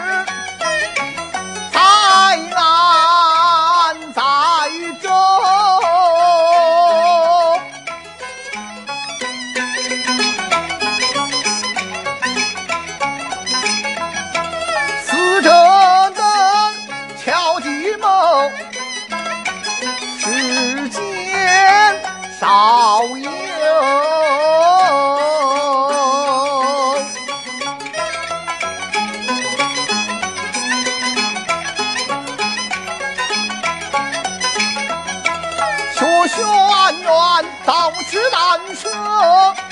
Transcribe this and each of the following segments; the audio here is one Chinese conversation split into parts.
world. 轩辕道之难测。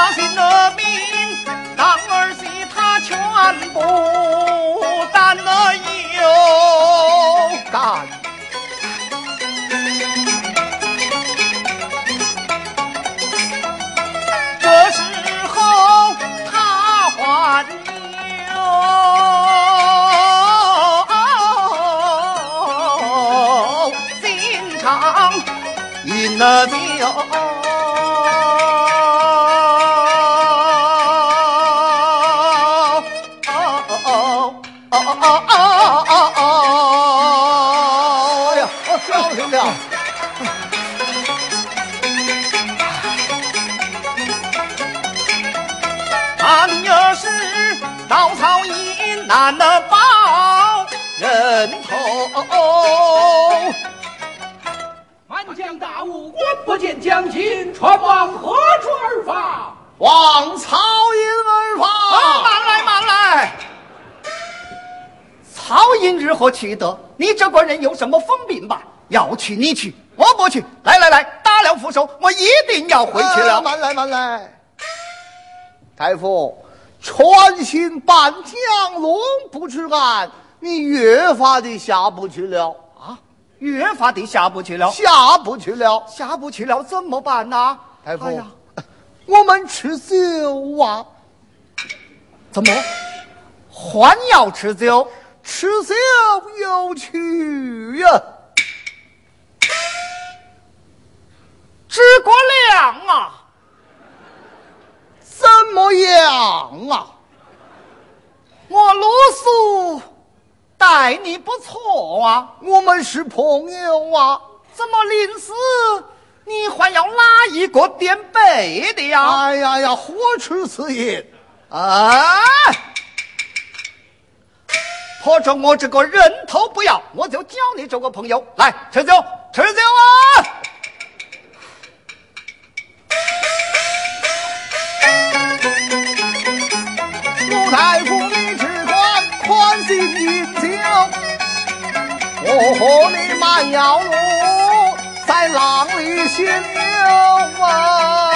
他心的病当儿媳他全不但有干这时候他还有心肠饮了酒胜利啊！俺要是到曹营，难的报人头。满江大雾，观不见将军，船往何处而发？往曹营而发。取得你这个人有什么风病吧？要去你去，我不去。来来来，打了扶手，我一定要回去了。慢来慢来，大夫，穿心半江龙不去岸，你越发的下不去了啊！越发的下不去了，下不去了，下不去了，怎么办呢？大夫，我们吃酒啊？怎么，还要吃酒？吃酒有趣呀，诸葛亮啊，怎么样啊？我鲁肃待你不错啊，我们是朋友啊，怎么临死你还要拉一个垫背的呀？哎呀呀，何出此言啊？或者我这个人头不要，我就交你这个朋友来吃酒，吃酒啊！陆大夫，你只管宽心饮酒，我和你慢摇路，在浪里行游啊！